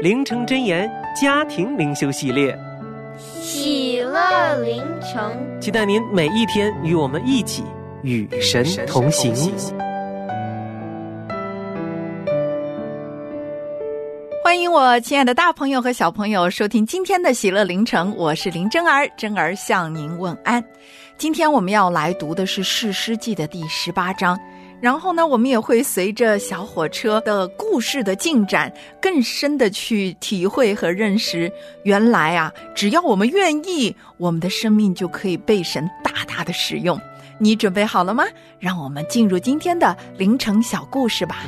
灵城真言家庭灵修系列，喜乐灵城，期待您每一天与我们一起与神同行。欢迎我亲爱的大朋友和小朋友收听今天的喜乐灵城，我是林真儿，真儿向您问安。今天我们要来读的是《士师记》的第十八章，然后呢，我们也会随着小火车的故事的进展，更深的去体会和认识，原来啊，只要我们愿意，我们的生命就可以被神大大的使用。你准备好了吗？让我们进入今天的凌晨小故事吧。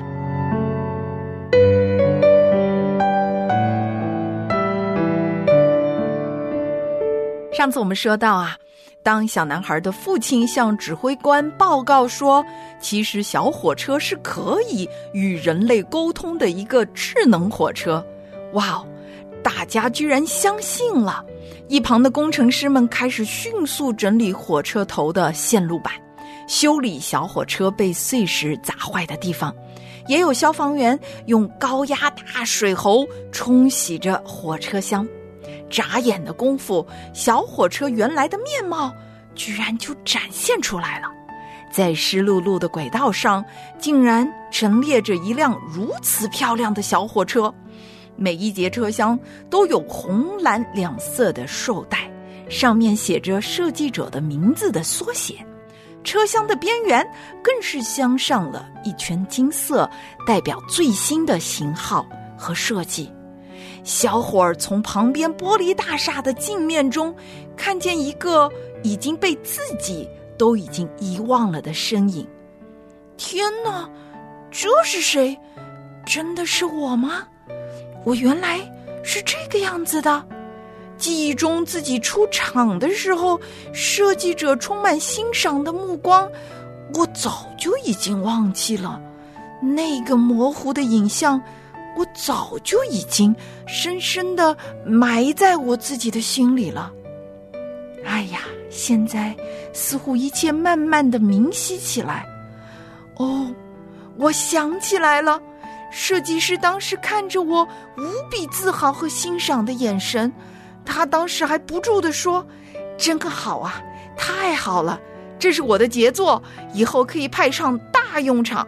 上次我们说到啊，当小男孩的父亲向指挥官报告说，其实小火车是可以与人类沟通的一个智能火车，哇哦，大家居然相信了。一旁的工程师们开始迅速整理火车头的线路板，修理小火车被碎石砸坏的地方，也有消防员用高压大水喉冲洗着火车厢。眨眼的功夫，小火车原来的面貌居然就展现出来了。在湿漉漉的轨道上，竟然陈列着一辆如此漂亮的小火车。每一节车厢都有红蓝两色的绶带，上面写着设计者的名字的缩写。车厢的边缘更是镶上了一圈金色，代表最新的型号和设计。小伙儿从旁边玻璃大厦的镜面中，看见一个已经被自己都已经遗忘了的身影。天哪，这是谁？真的是我吗？我原来是这个样子的。记忆中自己出场的时候，设计者充满欣赏的目光，我早就已经忘记了。那个模糊的影像。我早就已经深深的埋在我自己的心里了。哎呀，现在似乎一切慢慢的明晰起来。哦，我想起来了，设计师当时看着我无比自豪和欣赏的眼神，他当时还不住的说：“真好啊，太好了，这是我的杰作，以后可以派上大用场。”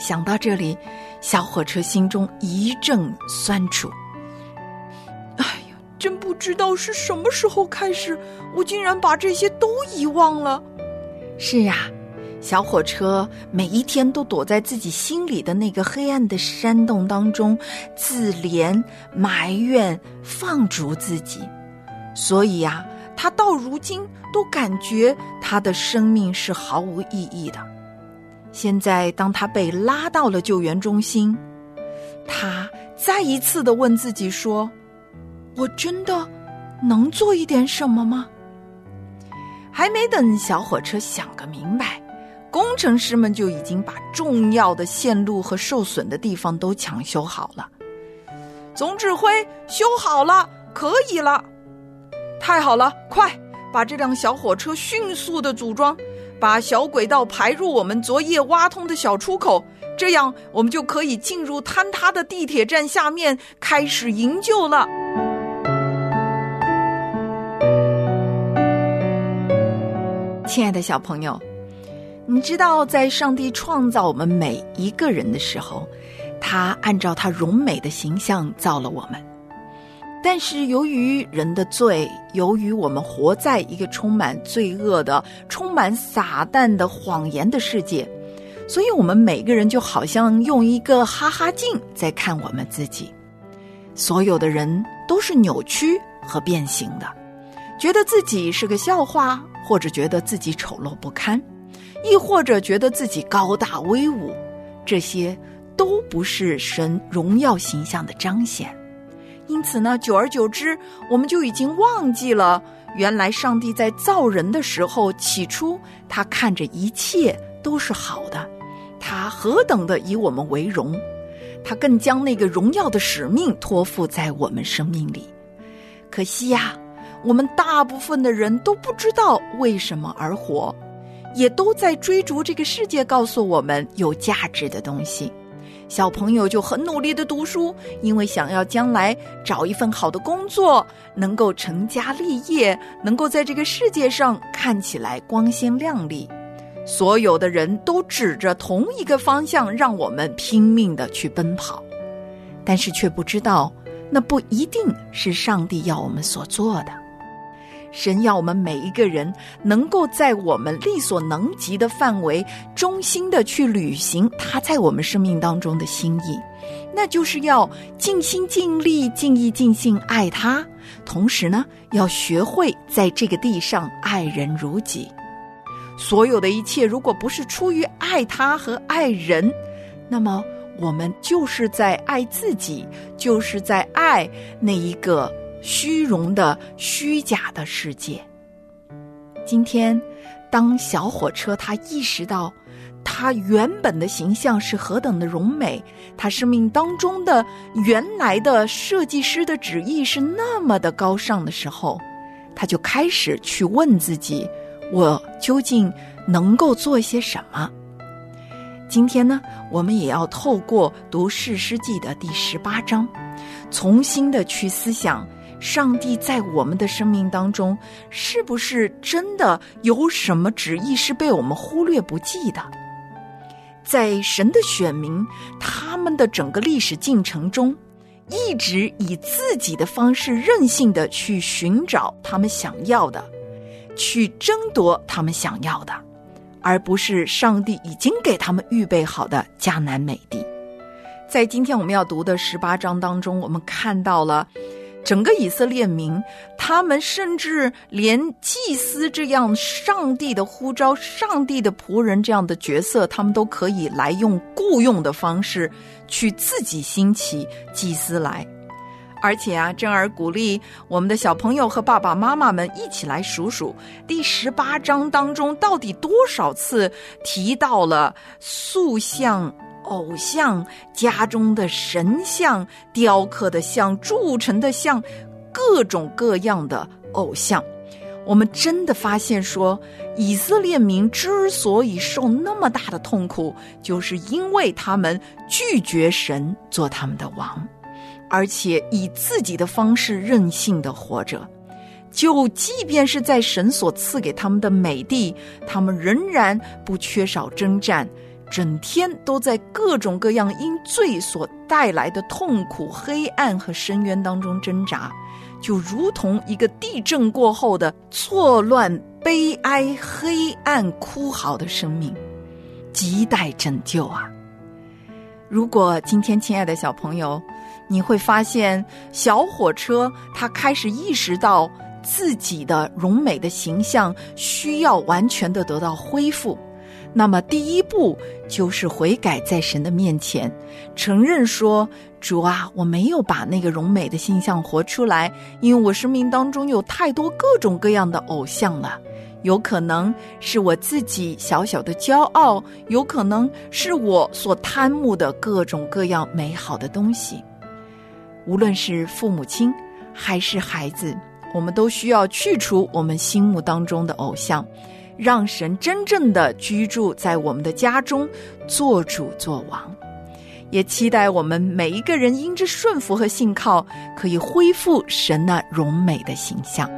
想到这里。小火车心中一阵酸楚。哎呀，真不知道是什么时候开始，我竟然把这些都遗忘了。是啊，小火车每一天都躲在自己心里的那个黑暗的山洞当中，自怜、埋怨、放逐自己。所以呀，他到如今都感觉他的生命是毫无意义的。现在，当他被拉到了救援中心，他再一次的问自己说：“我真的能做一点什么吗？”还没等小火车想个明白，工程师们就已经把重要的线路和受损的地方都抢修好了。总指挥，修好了，可以了，太好了！快把这辆小火车迅速的组装。把小轨道排入我们昨夜挖通的小出口，这样我们就可以进入坍塌的地铁站下面开始营救了。亲爱的小朋友，你知道，在上帝创造我们每一个人的时候，他按照他荣美的形象造了我们。但是由于人的罪，由于我们活在一个充满罪恶的、充满撒旦的谎言的世界，所以我们每个人就好像用一个哈哈镜在看我们自己。所有的人都是扭曲和变形的，觉得自己是个笑话，或者觉得自己丑陋不堪，亦或者觉得自己高大威武，这些都不是神荣耀形象的彰显。因此呢，久而久之，我们就已经忘记了，原来上帝在造人的时候，起初他看着一切都是好的，他何等的以我们为荣，他更将那个荣耀的使命托付在我们生命里。可惜呀，我们大部分的人都不知道为什么而活，也都在追逐这个世界告诉我们有价值的东西。小朋友就很努力的读书，因为想要将来找一份好的工作，能够成家立业，能够在这个世界上看起来光鲜亮丽。所有的人都指着同一个方向，让我们拼命的去奔跑，但是却不知道，那不一定是上帝要我们所做的。神要我们每一个人能够在我们力所能及的范围，衷心的去履行他在我们生命当中的心意，那就是要尽心尽力、尽意尽性爱他，同时呢，要学会在这个地上爱人如己。所有的一切，如果不是出于爱他和爱人，那么我们就是在爱自己，就是在爱那一个。虚荣的、虚假的世界。今天，当小火车他意识到，他原本的形象是何等的荣美，他生命当中的原来的设计师的旨意是那么的高尚的时候，他就开始去问自己：我究竟能够做些什么？今天呢，我们也要透过读《世师记》的第十八章，重新的去思想。上帝在我们的生命当中，是不是真的有什么旨意是被我们忽略不计的？在神的选民他们的整个历史进程中，一直以自己的方式任性的去寻找他们想要的，去争夺他们想要的，而不是上帝已经给他们预备好的迦南美地。在今天我们要读的十八章当中，我们看到了。整个以色列民，他们甚至连祭司这样上帝的呼召、上帝的仆人这样的角色，他们都可以来用雇佣的方式去自己兴起祭司来。而且啊，珍儿鼓励我们的小朋友和爸爸妈妈们一起来数数第十八章当中到底多少次提到了塑像。偶像家中的神像、雕刻的像、铸成的像，各种各样的偶像，我们真的发现说，以色列民之所以受那么大的痛苦，就是因为他们拒绝神做他们的王，而且以自己的方式任性的活着。就即便是在神所赐给他们的美地，他们仍然不缺少征战。整天都在各种各样因罪所带来的痛苦、黑暗和深渊当中挣扎，就如同一个地震过后的错乱、悲哀、黑暗、哭嚎的生命，亟待拯救啊！如果今天，亲爱的小朋友，你会发现小火车它开始意识到自己的荣美的形象需要完全的得到恢复。那么，第一步就是悔改，在神的面前承认说：“主啊，我没有把那个荣美的形象活出来，因为我生命当中有太多各种各样的偶像了。有可能是我自己小小的骄傲，有可能是我所贪慕的各种各样美好的东西。无论是父母亲还是孩子，我们都需要去除我们心目当中的偶像。”让神真正的居住在我们的家中，做主做王，也期待我们每一个人因之顺服和信靠，可以恢复神那荣美的形象。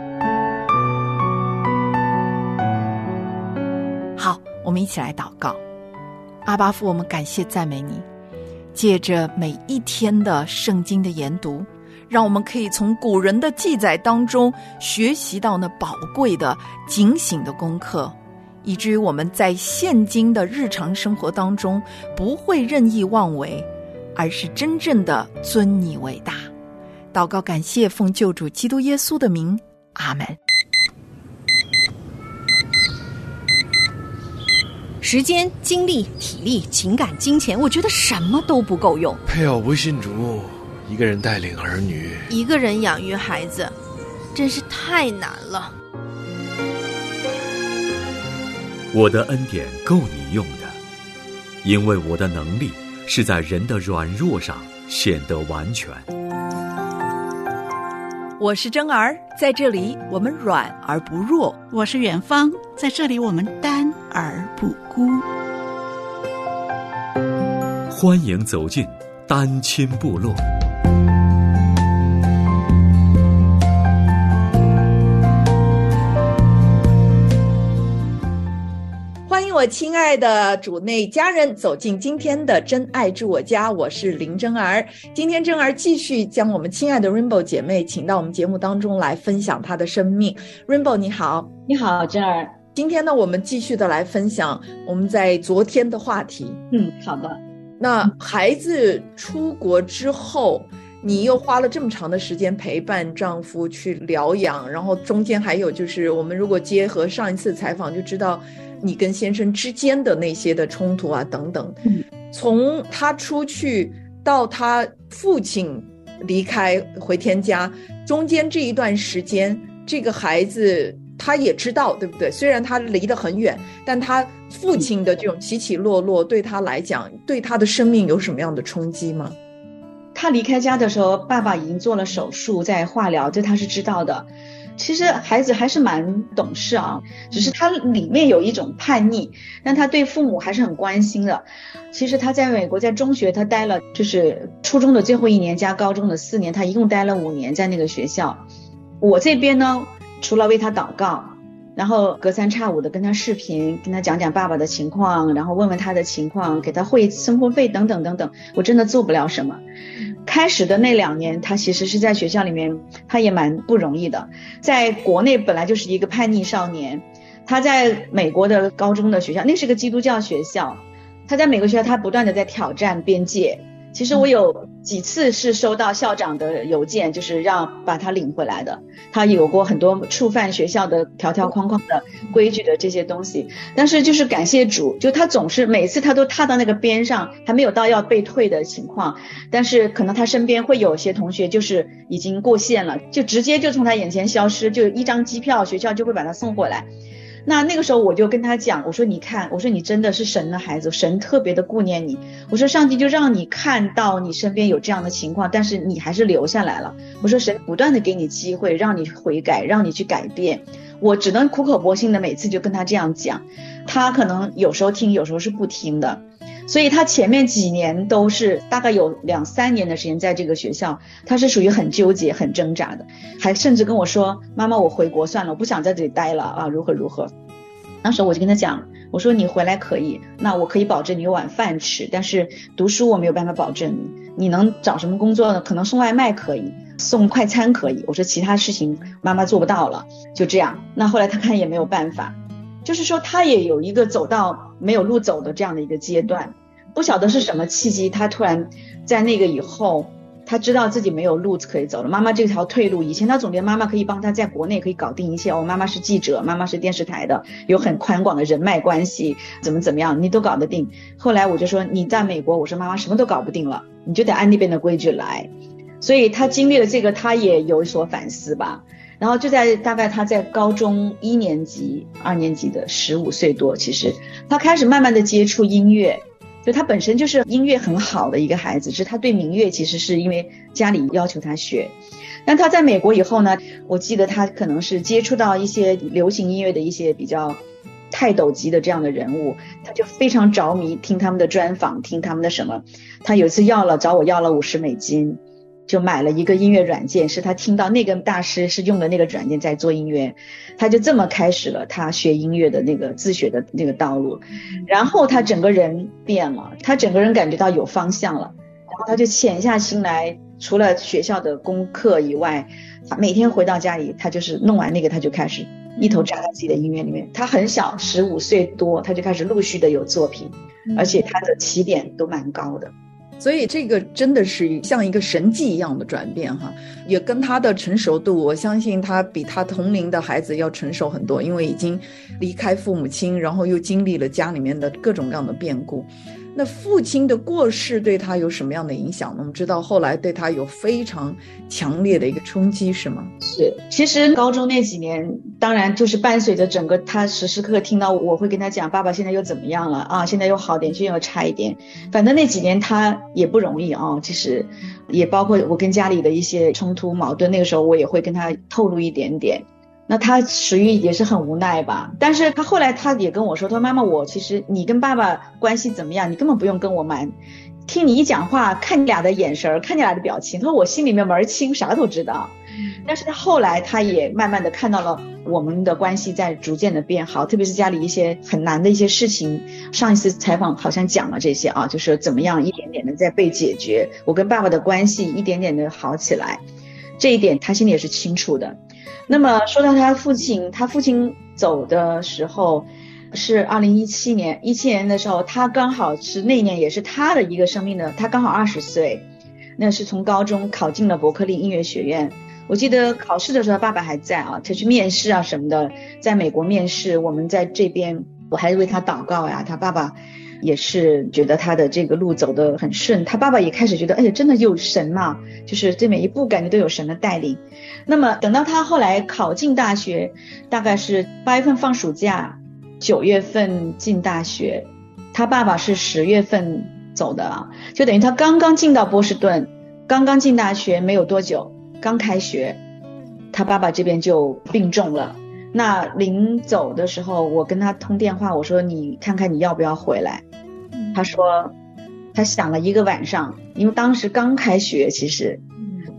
好，我们一起来祷告。阿巴父，我们感谢赞美你，借着每一天的圣经的研读，让我们可以从古人的记载当中学习到那宝贵的警醒的功课，以至于我们在现今的日常生活当中不会任意妄为，而是真正的尊你为大。祷告，感谢奉救主基督耶稣的名，阿门。时间、精力、体力、情感、金钱，我觉得什么都不够用。配偶不信主，一个人带领儿女，一个人养育孩子，真是太难了。我的恩典够你用的，因为我的能力是在人的软弱上显得完全。我是真儿，在这里我们软而不弱。我是远方，在这里我们单而不孤。欢迎走进单亲部落。欢迎我亲爱的主内家人走进今天的真爱住我家，我是林真儿。今天真儿继续将我们亲爱的 Rainbow 姐妹请到我们节目当中来分享她的生命。Rainbow 你好，你好，真儿。今天呢，我们继续的来分享我们在昨天的话题。嗯，好的。那孩子出国之后，你又花了这么长的时间陪伴丈夫去疗养，然后中间还有就是，我们如果结合上一次采访，就知道你跟先生之间的那些的冲突啊等等。从他出去到他父亲离开回天家，中间这一段时间，这个孩子。他也知道，对不对？虽然他离得很远，但他父亲的这种起起落落，对他来讲，对他的生命有什么样的冲击吗？他离开家的时候，爸爸已经做了手术，在化疗，这他是知道的。其实孩子还是蛮懂事啊，只是他里面有一种叛逆，但他对父母还是很关心的。其实他在美国，在中学他待了，就是初中的最后一年加高中的四年，他一共待了五年在那个学校。我这边呢？除了为他祷告，然后隔三差五的跟他视频，跟他讲讲爸爸的情况，然后问问他的情况，给他汇生活费等等等等，我真的做不了什么。开始的那两年，他其实是在学校里面，他也蛮不容易的。在国内本来就是一个叛逆少年，他在美国的高中的学校，那是个基督教学校，他在美国学校他不断的在挑战边界。其实我有几次是收到校长的邮件，就是让把他领回来的。他有过很多触犯学校的条条框框的规矩的这些东西，但是就是感谢主，就他总是每次他都踏到那个边上，还没有到要被退的情况，但是可能他身边会有些同学就是已经过线了，就直接就从他眼前消失，就一张机票，学校就会把他送回来。那那个时候我就跟他讲，我说你看，我说你真的是神的孩子，神特别的顾念你。我说上帝就让你看到你身边有这样的情况，但是你还是留下来了。我说神不断的给你机会，让你悔改，让你去改变。我只能苦口婆心的每次就跟他这样讲，他可能有时候听，有时候是不听的。所以他前面几年都是大概有两三年的时间在这个学校，他是属于很纠结、很挣扎的，还甚至跟我说：“妈妈，我回国算了，我不想在这里待了啊，如何如何。”那时我就跟他讲，我说：“你回来可以，那我可以保证你有碗饭吃，但是读书我没有办法保证你。你能找什么工作呢？可能送外卖可以，送快餐可以。我说其他事情妈妈做不到了，就这样。那后来他看也没有办法。”就是说，他也有一个走到没有路走的这样的一个阶段，不晓得是什么契机，他突然在那个以后，他知道自己没有路子可以走了。妈妈这条退路，以前他总觉得妈妈可以帮他在国内可以搞定一切。哦，妈妈是记者，妈妈是电视台的，有很宽广的人脉关系，怎么怎么样，你都搞得定。后来我就说你在美国，我说妈妈什么都搞不定了，你就得按那边的规矩来。所以他经历了这个，他也有所反思吧。然后就在大概他在高中一年级、二年级的十五岁多，其实他开始慢慢的接触音乐，就他本身就是音乐很好的一个孩子，是他对民乐其实是因为家里要求他学。但他在美国以后呢，我记得他可能是接触到一些流行音乐的一些比较泰斗级的这样的人物，他就非常着迷，听他们的专访，听他们的什么。他有一次要了找我要了五十美金。就买了一个音乐软件，是他听到那个大师是用的那个软件在做音乐，他就这么开始了他学音乐的那个自学的那个道路，然后他整个人变了，他整个人感觉到有方向了，然后他就潜下心来，除了学校的功课以外，他每天回到家里，他就是弄完那个他就开始一头扎在自己的音乐里面。他很小，十五岁多，他就开始陆续的有作品，而且他的起点都蛮高的。所以这个真的是像一个神迹一样的转变哈，也跟他的成熟度，我相信他比他同龄的孩子要成熟很多，因为已经离开父母亲，然后又经历了家里面的各种各样的变故。那父亲的过世对他有什么样的影响呢？我们知道后来对他有非常强烈的一个冲击，是吗？是，其实高中那几年，当然就是伴随着整个他时时刻刻听到我会跟他讲，爸爸现在又怎么样了啊？现在又好点，现在又差一点。反正那几年他也不容易啊，其实也包括我跟家里的一些冲突矛盾，那个时候我也会跟他透露一点点。那他属于也是很无奈吧，但是他后来他也跟我说，他说妈妈，我其实你跟爸爸关系怎么样，你根本不用跟我瞒，听你一讲话，看你俩的眼神，看你俩的表情，他说我心里面门儿清，啥都知道。但是他后来他也慢慢的看到了我们的关系在逐渐的变好，特别是家里一些很难的一些事情，上一次采访好像讲了这些啊，就是怎么样一点点的在被解决，我跟爸爸的关系一点点的好起来，这一点他心里也是清楚的。那么说到他父亲，他父亲走的时候是二零一七年，一七年的时候，他刚好是那年也是他的一个生命的，他刚好二十岁，那是从高中考进了伯克利音乐学院。我记得考试的时候，爸爸还在啊，他去面试啊什么的，在美国面试，我们在这边，我还为他祷告呀，他爸爸。也是觉得他的这个路走得很顺，他爸爸也开始觉得，哎呀，真的有神嘛，就是这每一步感觉都有神的带领。那么等到他后来考进大学，大概是八月份放暑假，九月份进大学，他爸爸是十月份走的，就等于他刚刚进到波士顿，刚刚进大学没有多久，刚开学，他爸爸这边就病重了。那临走的时候，我跟他通电话，我说你看看你要不要回来。他说他想了一个晚上，因为当时刚开学，其实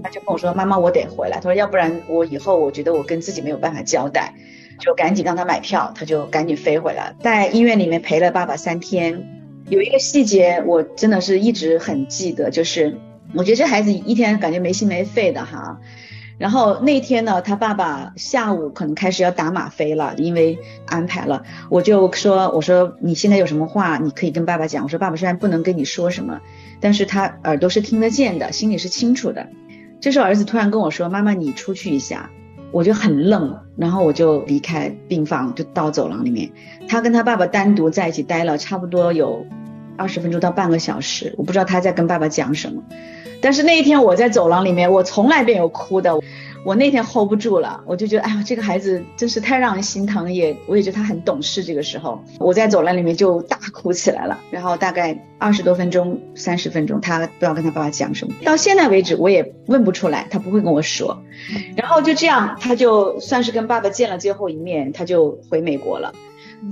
他就跟我说妈妈我得回来。他说要不然我以后我觉得我跟自己没有办法交代，就赶紧让他买票，他就赶紧飞回来，在医院里面陪了爸爸三天。有一个细节我真的是一直很记得，就是我觉得这孩子一天感觉没心没肺的哈。然后那天呢，他爸爸下午可能开始要打吗啡了，因为安排了。我就说，我说你现在有什么话，你可以跟爸爸讲。我说爸爸虽然不能跟你说什么，但是他耳朵是听得见的，心里是清楚的。这时候儿子突然跟我说，妈妈你出去一下，我就很愣，然后我就离开病房，就到走廊里面。他跟他爸爸单独在一起待了差不多有二十分钟到半个小时，我不知道他在跟爸爸讲什么。但是那一天我在走廊里面，我从来没有哭的。我那天 hold 不住了，我就觉得，哎呀，这个孩子真是太让人心疼，也我也觉得他很懂事。这个时候，我在走廊里面就大哭起来了。然后大概二十多分钟、三十分钟，他不知道跟他爸爸讲什么。到现在为止，我也问不出来，他不会跟我说。然后就这样，他就算是跟爸爸见了最后一面，他就回美国了。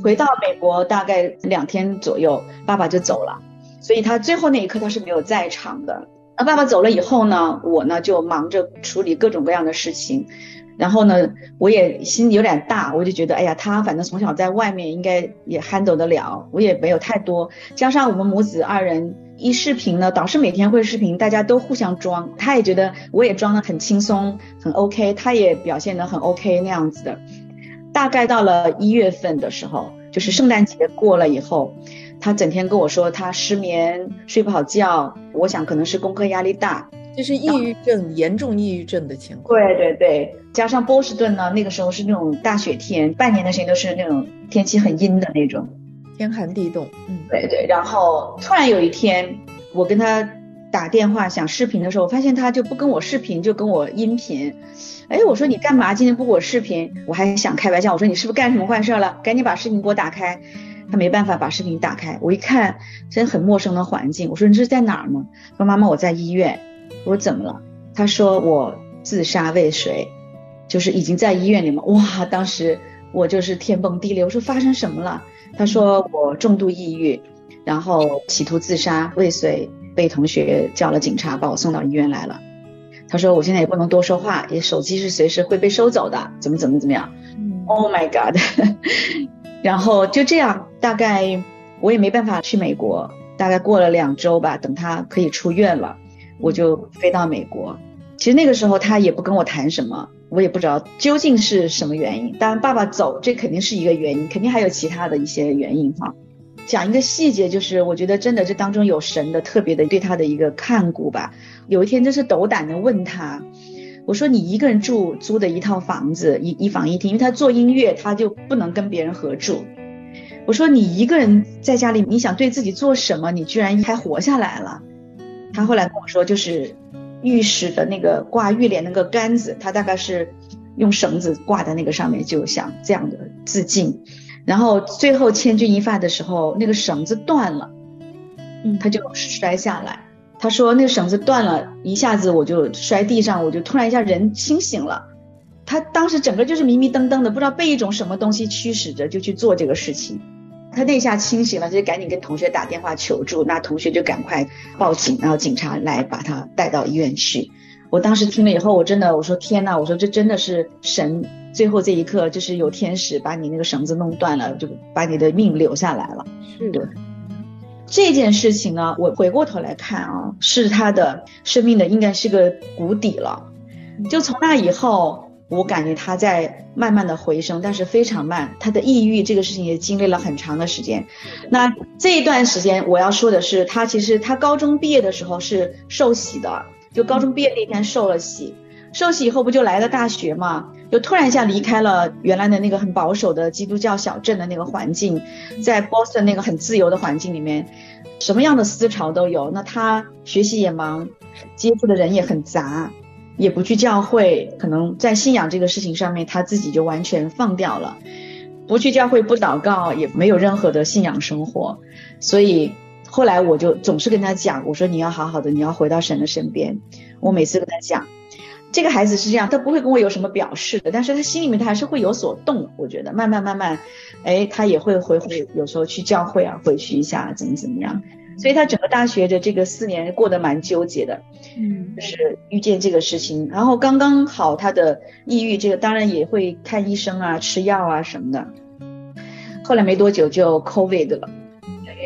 回到美国大概两天左右，爸爸就走了。所以他最后那一刻他是没有在场的。那爸爸走了以后呢，我呢就忙着处理各种各样的事情，然后呢，我也心有点大，我就觉得，哎呀，他反正从小在外面应该也 handle 得了，我也没有太多。加上我们母子二人一视频呢，导师每天会视频，大家都互相装，他也觉得我也装得很轻松，很 OK，他也表现得很 OK 那样子的。大概到了一月份的时候，就是圣诞节过了以后。他整天跟我说他失眠、睡不好觉，我想可能是功课压力大，这是抑郁症，严重抑郁症的情况。对对对，加上波士顿呢，那个时候是那种大雪天，半年的时间都是那种天气很阴的那种，天寒地冻。嗯，对对。然后突然有一天，我跟他打电话想视频的时候，我发现他就不跟我视频，就跟我音频。哎，我说你干嘛今天不给我视频？我还想开玩笑，我说你是不是干什么坏事了？赶紧把视频给我打开。他没办法把视频打开，我一看，真很陌生的环境。我说你这是在哪儿呢？说妈妈我在医院。我说怎么了？他说我自杀未遂，就是已经在医院里面。哇，当时我就是天崩地裂。我说发生什么了？他说我重度抑郁，然后企图自杀未遂，被同学叫了警察把我送到医院来了。他说我现在也不能多说话，也手机是随时会被收走的，怎么怎么怎么样。Oh my god！然后就这样，大概我也没办法去美国。大概过了两周吧，等他可以出院了，我就飞到美国。其实那个时候他也不跟我谈什么，我也不知道究竟是什么原因。当然，爸爸走这肯定是一个原因，肯定还有其他的一些原因哈。讲一个细节，就是我觉得真的这当中有神的特别的对他的一个看顾吧。有一天真是斗胆的问他，我说你一个人住租的一套房子一一房一厅，因为他做音乐他就不能跟别人合住。我说你一个人在家里，你想对自己做什么？你居然还活下来了。他后来跟我说，就是浴室的那个挂浴帘那个杆子，他大概是用绳子挂在那个上面，就想这样的自尽。然后最后千钧一发的时候，那个绳子断了，嗯，他就摔下来。他说那个绳子断了，一下子我就摔地上，我就突然一下人清醒了。他当时整个就是迷迷瞪瞪的，不知道被一种什么东西驱使着，就去做这个事情。他那下清醒了，就赶紧跟同学打电话求助，那同学就赶快报警，然后警察来把他带到医院去。我当时听了以后，我真的我说天呐，我说这真的是神最后这一刻，就是有天使把你那个绳子弄断了，就把你的命留下来了。是的，这件事情呢，我回过头来看啊，是他的生命的应该是个谷底了。就从那以后。我感觉他在慢慢的回升，但是非常慢。他的抑郁这个事情也经历了很长的时间。那这一段时间，我要说的是，他其实他高中毕业的时候是受洗的，就高中毕业那天受了洗。受洗以后不就来了大学嘛？就突然一下离开了原来的那个很保守的基督教小镇的那个环境，在 Boston 那个很自由的环境里面，什么样的思潮都有。那他学习也忙，接触的人也很杂。也不去教会，可能在信仰这个事情上面，他自己就完全放掉了。不去教会，不祷告，也没有任何的信仰生活。所以后来我就总是跟他讲，我说你要好好的，你要回到神的身边。我每次跟他讲，这个孩子是这样，他不会跟我有什么表示的，但是他心里面他还是会有所动。我觉得慢慢慢慢，哎，他也会回回，有时候去教会啊，回去一下，怎么怎么样。所以他整个大学的这个四年过得蛮纠结的，嗯，就是遇见这个事情，然后刚刚好他的抑郁这个当然也会看医生啊，吃药啊什么的，后来没多久就 COVID 了。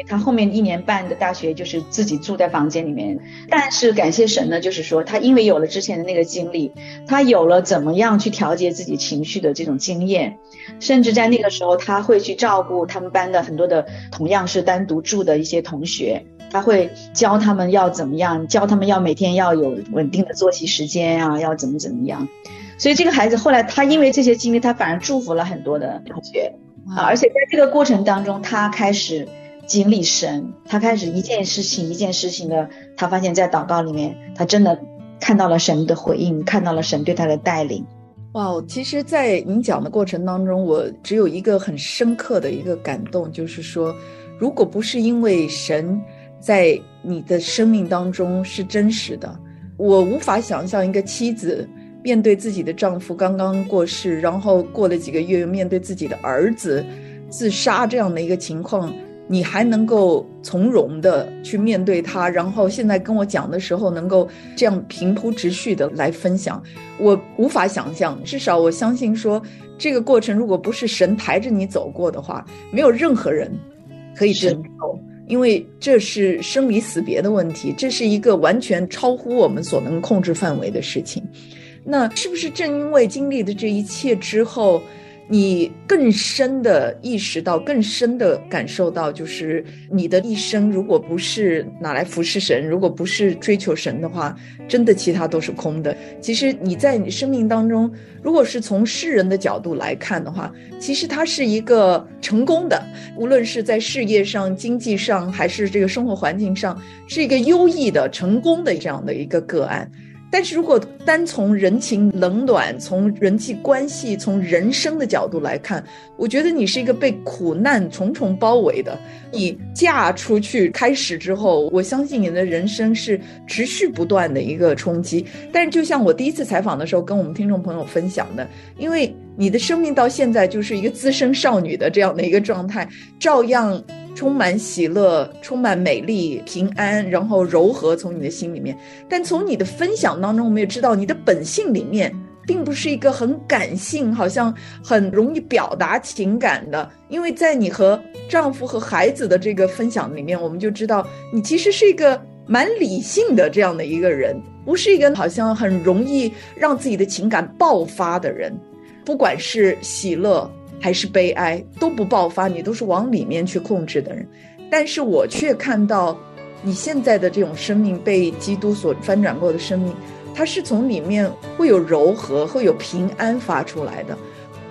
他后面一年半的大学就是自己住在房间里面，但是感谢神呢，就是说他因为有了之前的那个经历，他有了怎么样去调节自己情绪的这种经验，甚至在那个时候他会去照顾他们班的很多的同样是单独住的一些同学，他会教他们要怎么样，教他们要每天要有稳定的作息时间啊，要怎么怎么样。所以这个孩子后来他因为这些经历，他反而祝福了很多的同学啊，而且在这个过程当中，他开始。经历神，他开始一件事情一件事情的，他发现，在祷告里面，他真的看到了神的回应，看到了神对他的带领。哇，其实，在您讲的过程当中，我只有一个很深刻的一个感动，就是说，如果不是因为神在你的生命当中是真实的，我无法想象一个妻子面对自己的丈夫刚刚过世，然后过了几个月又面对自己的儿子自杀这样的一个情况。你还能够从容的去面对它，然后现在跟我讲的时候，能够这样平铺直叙的来分享，我无法想象。至少我相信说，这个过程如果不是神抬着你走过的话，没有任何人可以承受，因为这是生离死别的问题，这是一个完全超乎我们所能控制范围的事情。那是不是正因为经历的这一切之后？你更深的意识到，更深的感受到，就是你的一生，如果不是拿来服侍神，如果不是追求神的话，真的其他都是空的。其实你在你生命当中，如果是从世人的角度来看的话，其实他是一个成功的，无论是在事业上、经济上，还是这个生活环境上，是一个优异的、成功的这样的一个个案。但是如果单从人情冷暖、从人际关系、从人生的角度来看，我觉得你是一个被苦难重重包围的。你嫁出去开始之后，我相信你的人生是持续不断的一个冲击。但是就像我第一次采访的时候跟我们听众朋友分享的，因为你的生命到现在就是一个资深少女的这样的一个状态，照样充满喜乐、充满美丽、平安，然后柔和从你的心里面。但从你的分享当中，我们也知道你的本性里面。并不是一个很感性，好像很容易表达情感的。因为在你和丈夫和孩子的这个分享里面，我们就知道你其实是一个蛮理性的这样的一个人，不是一个好像很容易让自己的情感爆发的人。不管是喜乐还是悲哀，都不爆发，你都是往里面去控制的人。但是我却看到你现在的这种生命被基督所翻转过的生命。它是从里面会有柔和，会有平安发出来的。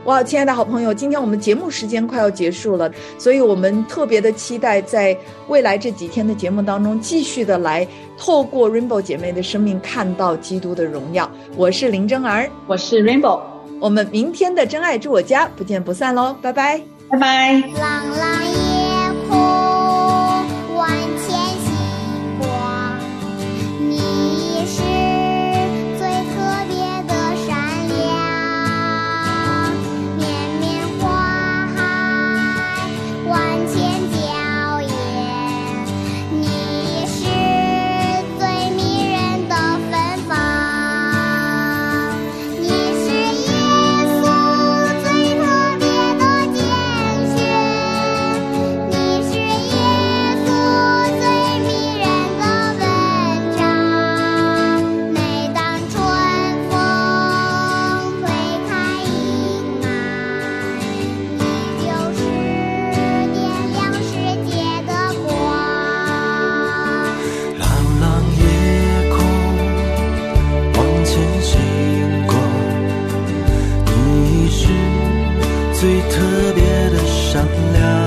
哇，亲爱的好朋友，今天我们节目时间快要结束了，所以我们特别的期待在未来这几天的节目当中，继续的来透过 Rainbow 姐妹的生命看到基督的荣耀。我是林真儿，我是 Rainbow，我们明天的真爱住我家不见不散喽，拜拜，拜拜。朗朗最特别的善良。